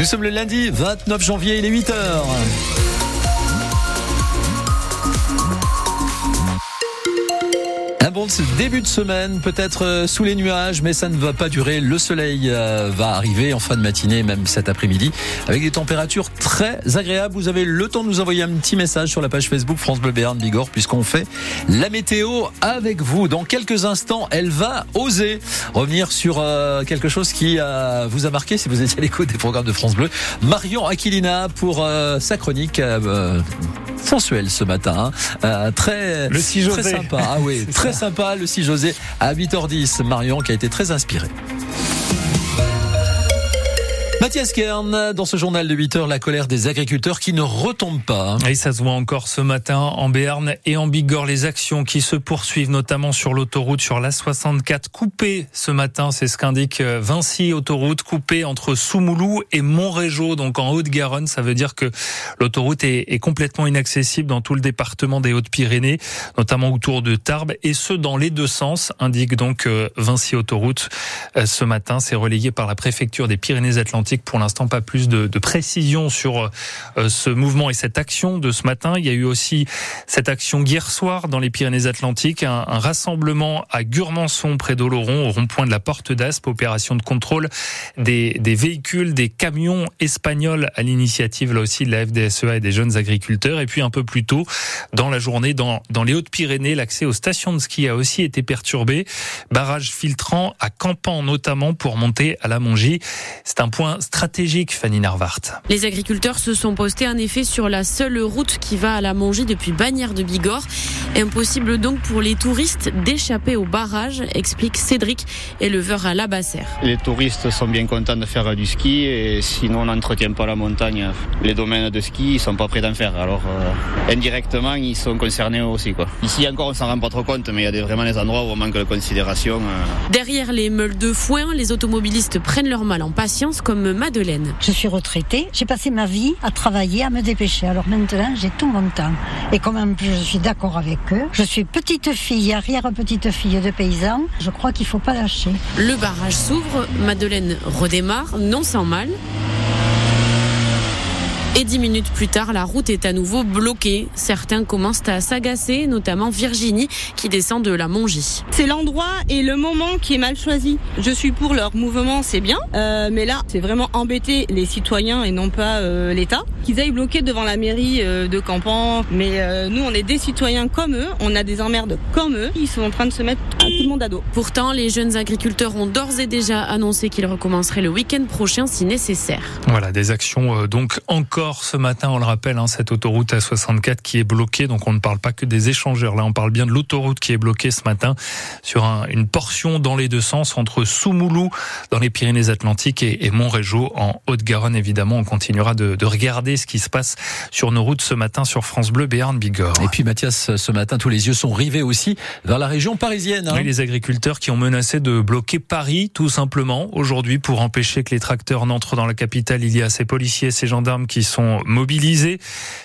Nous sommes le lundi 29 janvier, il est 8h. Un bon début de semaine, peut-être euh, sous les nuages, mais ça ne va pas durer. Le soleil euh, va arriver en fin de matinée, même cet après-midi, avec des températures très agréables. Vous avez le temps de nous envoyer un petit message sur la page Facebook France Bleu Béarn Bigorre, puisqu'on fait la météo avec vous. Dans quelques instants, elle va oser revenir sur euh, quelque chose qui vous a marqué si vous étiez à l'écoute des programmes de France Bleu. Marion Aquilina pour sa chronique sensuel ce matin. Hein. très, le très sympa. Ah oui, très sympa le 6 José à 8h10. Marion qui a été très inspiré. Mathias Kern, dans ce journal de 8 heures, la colère des agriculteurs qui ne retombe pas. Et ça se voit encore ce matin en Béarn et en Bigorre. Les actions qui se poursuivent, notamment sur l'autoroute, sur la 64, coupée ce matin, c'est ce qu'indique euh, Vinci Autoroute, coupée entre Soumoulou et Montrégeau, donc en Haute-Garonne. Ça veut dire que l'autoroute est, complètement inaccessible dans tout le département des Hautes-Pyrénées, notamment autour de Tarbes, et ce dans les deux sens, indique donc euh, Vinci Autoroute. Euh, ce matin, c'est relayé par la préfecture des Pyrénées-Atlantiques pour l'instant pas plus de, de précision sur euh, ce mouvement et cette action de ce matin. Il y a eu aussi cette action hier soir dans les Pyrénées-Atlantiques, un, un, rassemblement à Gurmançon près d'Oloron, au rond-point de la Porte d'Aspe, opération de contrôle des, des véhicules, des camions espagnols à l'initiative là aussi de la FDSEA et des jeunes agriculteurs. Et puis un peu plus tôt dans la journée, dans, dans les Hautes-Pyrénées, l'accès aux stations de ski a aussi été perturbé. Barrage filtrant à Campan notamment pour monter à la Mongie. C'est un point stratégique, Fanny Narvart. Les agriculteurs se sont postés en effet sur la seule route qui va à la Mongie depuis Bagnères de Bigorre. Impossible donc pour les touristes d'échapper au barrage, explique Cédric, éleveur à la Bassère. Les touristes sont bien contents de faire du ski et sinon on n'entretient pas la montagne. Les domaines de ski, ils sont pas prêts d'en faire. Alors euh, indirectement, ils sont concernés aussi. Quoi. Ici encore, on s'en rend pas trop compte, mais il y a vraiment des endroits où on manque de considération. Euh. Derrière les meules de foin, les automobilistes prennent leur mal en patience comme Madeleine. Je suis retraitée, j'ai passé ma vie à travailler, à me dépêcher. Alors maintenant, j'ai tout mon temps. Et comme en plus je suis d'accord avec eux, je suis petite fille, arrière-petite fille de paysan, je crois qu'il ne faut pas lâcher. Le barrage s'ouvre, Madeleine redémarre, non sans mal. Et dix minutes plus tard, la route est à nouveau bloquée. Certains commencent à s'agacer, notamment Virginie qui descend de la Mongie. C'est l'endroit et le moment qui est mal choisi. Je suis pour leur mouvement, c'est bien, euh, mais là, c'est vraiment embêter les citoyens et non pas euh, l'État. Qu'ils aillent bloquer devant la mairie euh, de Campan, mais nous, on est des citoyens comme eux, on a des emmerdes comme eux. Ils sont en train de se mettre à tout le monde à dos. Pourtant, les jeunes agriculteurs ont d'ores et déjà annoncé qu'ils recommenceraient le week-end prochain si nécessaire. Voilà, des actions donc encore ce matin, on le rappelle, hein, cette autoroute A64 qui est bloquée. Donc on ne parle pas que des échangeurs. Là, on parle bien de l'autoroute qui est bloquée ce matin sur une portion dans les deux sens entre Soumoulou dans les Pyrénées-Atlantiques et, Montrégeau en Haute-Garonne. Évidemment, on continuera de, regarder ce qui se passe sur nos routes ce matin sur France Bleu Béarn Bigorre. Et puis Mathias, ce matin, tous les yeux sont rivés aussi vers la région parisienne. Hein. Oui, les agriculteurs qui ont menacé de bloquer Paris, tout simplement, aujourd'hui, pour empêcher que les tracteurs n'entrent dans la capitale. Il y a ces policiers, ces gendarmes qui sont mobilisés.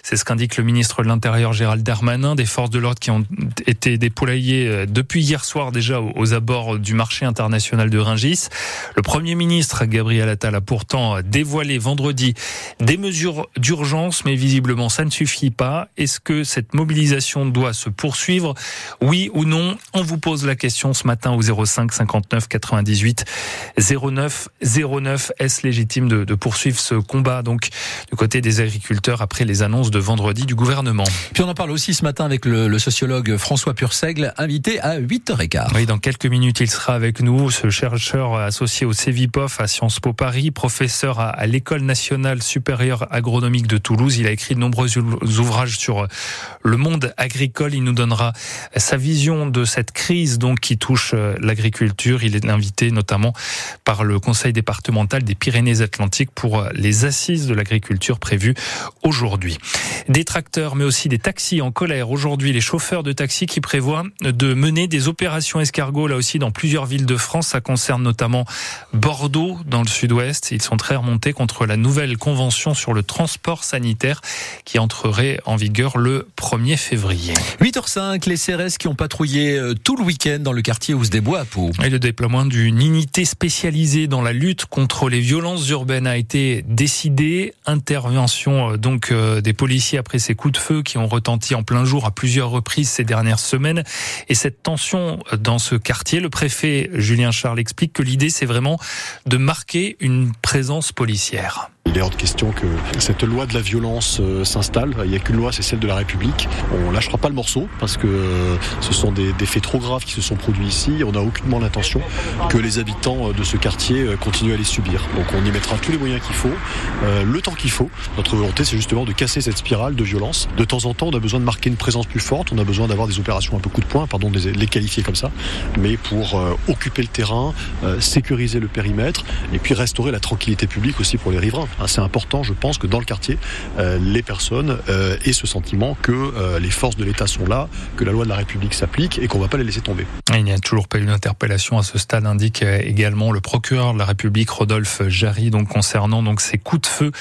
C'est ce qu'indique le ministre de l'Intérieur Gérald Darmanin. Des forces de l'ordre qui ont été déployées euh, depuis hier soir déjà aux abords du marché international de Ringis. Le Premier ministre Gabriel Attal a pourtant dévoilé vendredi des mesures d'urgence, mais visiblement ça ne suffit pas. Est-ce que cette mobilisation doit se poursuivre? Oui ou non? On vous pose la question ce matin au 05 59 98 09 09. Est-ce légitime de, de poursuivre ce combat donc du côté des agriculteurs après les annonces de vendredi du gouvernement. Puis on en parle aussi ce matin avec le, sociologue François Purseigle, invité à 8h15. Oui, dans quelques minutes, il sera avec nous, ce chercheur associé au CEVIPOF à Sciences Po Paris, professeur à, l'École nationale supérieure agronomique de Toulouse. Il a écrit de nombreux ouvrages sur le monde agricole. Il nous donnera sa vision de cette crise donc qui touche euh, l'agriculture. Il est invité notamment par le conseil départemental des Pyrénées-Atlantiques pour euh, les assises de l'agriculture prévu aujourd'hui. Des tracteurs, mais aussi des taxis en colère. Aujourd'hui, les chauffeurs de taxis qui prévoient de mener des opérations escargots là aussi dans plusieurs villes de France. Ça concerne notamment Bordeaux dans le sud-ouest. Ils sont très remontés contre la nouvelle convention sur le transport sanitaire qui entrerait en vigueur le 1er février. 8h05, les CRS qui ont patrouillé euh, tout le week-end dans le quartier où se débois à Pau. Et le déploiement d'une unité spécialisée dans la lutte contre les violences urbaines a été décidé. Intervention euh, donc euh, des policiers après ces coups de feu qui ont retenti en plein jour à plusieurs reprises ces dernières semaines. Et cette tension dans ce quartier, le préfet Julien Charles explique que l'idée c'est vraiment de marquer une présence policière. Il est hors de question que cette loi de la violence euh, s'installe. Il n'y a qu'une loi, c'est celle de la République. On lâchera pas le morceau parce que euh, ce sont des, des faits trop graves qui se sont produits ici. On n'a aucunement l'intention que les habitants euh, de ce quartier continuent à les subir. Donc on y mettra tous les moyens qu'il faut, le temps qu'il faut. Notre volonté, c'est justement de casser cette spirale de violence. De temps en temps, on a besoin de marquer une présence plus forte. On a besoin d'avoir des opérations un peu coup de poing, pardon de les, les qualifier comme ça, mais pour occuper le terrain, sécuriser le périmètre et puis restaurer la tranquillité publique aussi pour les riverains. Hein, c'est important, je pense, que dans le quartier, euh, les personnes euh, aient ce sentiment que euh, les forces de l'État sont là, que la loi de la République s'applique et qu'on ne va pas les laisser tomber. Il n'y a toujours pas eu d'interpellation à ce stade, indique également le procureur de la République, Rodolphe Jarry, donc concernant donc ces coups de feu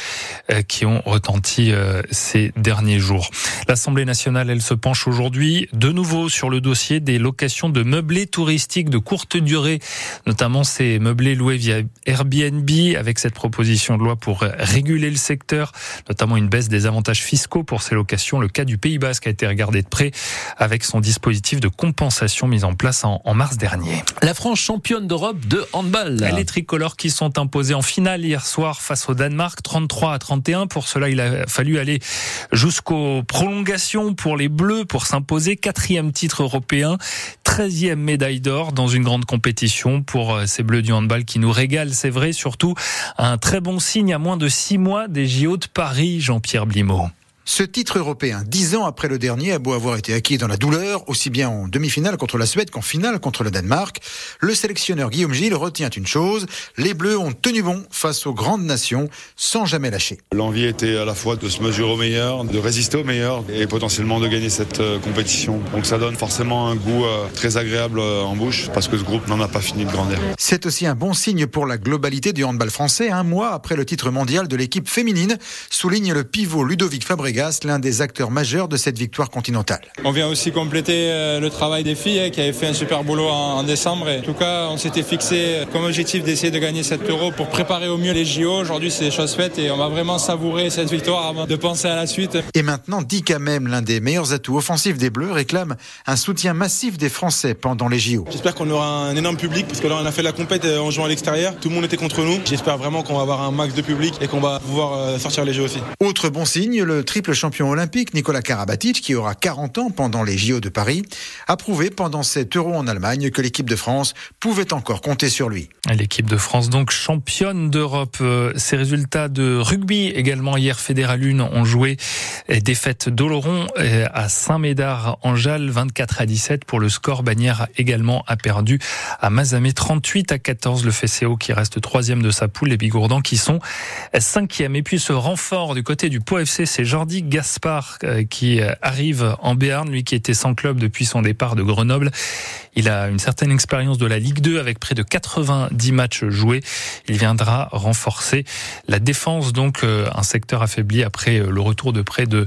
qui ont retenti ces derniers jours. L'Assemblée nationale, elle se penche aujourd'hui de nouveau sur le dossier des locations de meublés touristiques de courte durée, notamment ces meublés loués via Airbnb, avec cette proposition de loi pour réguler le secteur, notamment une baisse des avantages fiscaux pour ces locations. Le cas du Pays Basque a été regardé de près avec son dispositif de compensation mis en place en, mars dernier. La France championne d'Europe de handball. Les tricolores qui sont imposés en finale hier soir face au Danemark, 33 à 31. Pour cela, il a fallu aller jusqu'aux prolongations pour les Bleus pour s'imposer. Quatrième titre européen, 13e médaille d'or dans une grande compétition pour euh, ces Bleus du handball qui nous régalent, c'est vrai, surtout un très bon signe à moins de six mois des JO de Paris, Jean-Pierre Blimaud. Ce titre européen, dix ans après le dernier, a beau avoir été acquis dans la douleur, aussi bien en demi-finale contre la Suède qu'en finale contre le Danemark, le sélectionneur Guillaume Gilles retient une chose, les Bleus ont tenu bon face aux grandes nations sans jamais lâcher. L'envie était à la fois de se mesurer au meilleur, de résister au meilleur et potentiellement de gagner cette euh, compétition. Donc ça donne forcément un goût euh, très agréable euh, en bouche parce que ce groupe n'en a pas fini de grandir. C'est aussi un bon signe pour la globalité du handball français, un mois après le titre mondial de l'équipe féminine, souligne le pivot Ludovic Fabré l'un des acteurs majeurs de cette victoire continentale. On vient aussi compléter euh, le travail des filles hein, qui avaient fait un super boulot en, décembre. en tout cas, on s'était fixé comme objectif d'essayer de gagner 7 euros pour préparer au mieux les JO. Aujourd'hui, c'est chose faite et on va vraiment savourer cette victoire avant de penser à la suite. Et maintenant, Dika même, l'un des meilleurs atouts offensifs des Bleus, réclame un soutien massif des Français pendant les JO. J'espère qu'on aura un énorme public parce que là, on a fait la compète euh, en jouant à l'extérieur. Tout le monde était contre nous. J'espère vraiment qu'on va avoir un max de public et qu'on va pouvoir euh, sortir les Jeux aussi. Autre bon signe, le triple champion olympique Nicolas Karabatic, qui aura 40 ans pendant les JO de Paris, a prouvé pendant cet Euro en Allemagne que l'équipe de France pouvait encore compter sur lui. L'équipe de France donc championne d'Europe. Euh, ces résultats de rugby également hier Fédéralune ont joué défaite d'Oloron euh, à Saint-Médard en Jalles 24 à 17 pour le score. Bagnères également a perdu à Mazamé 38 à 14. Le FCO qui reste troisième de sa poule. Les Bigourdans qui sont cinquième. Et puis ce renfort du côté du Pau FC, c'est Jordi Gaspard euh, qui arrive en Béarn, lui qui était sans club depuis son départ de Grenoble. Il a une certaine expérience de la Ligue 2 avec près de 90 matchs joués. Il viendra renforcer la défense, donc euh, un secteur affaibli après euh, le retour de près de,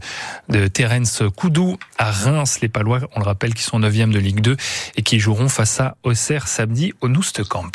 de Terence Koudou à Reims. Les Palois, on le rappelle, qui sont 9e de Ligue 2 et qui joueront face à Auxerre samedi au Noust Camp.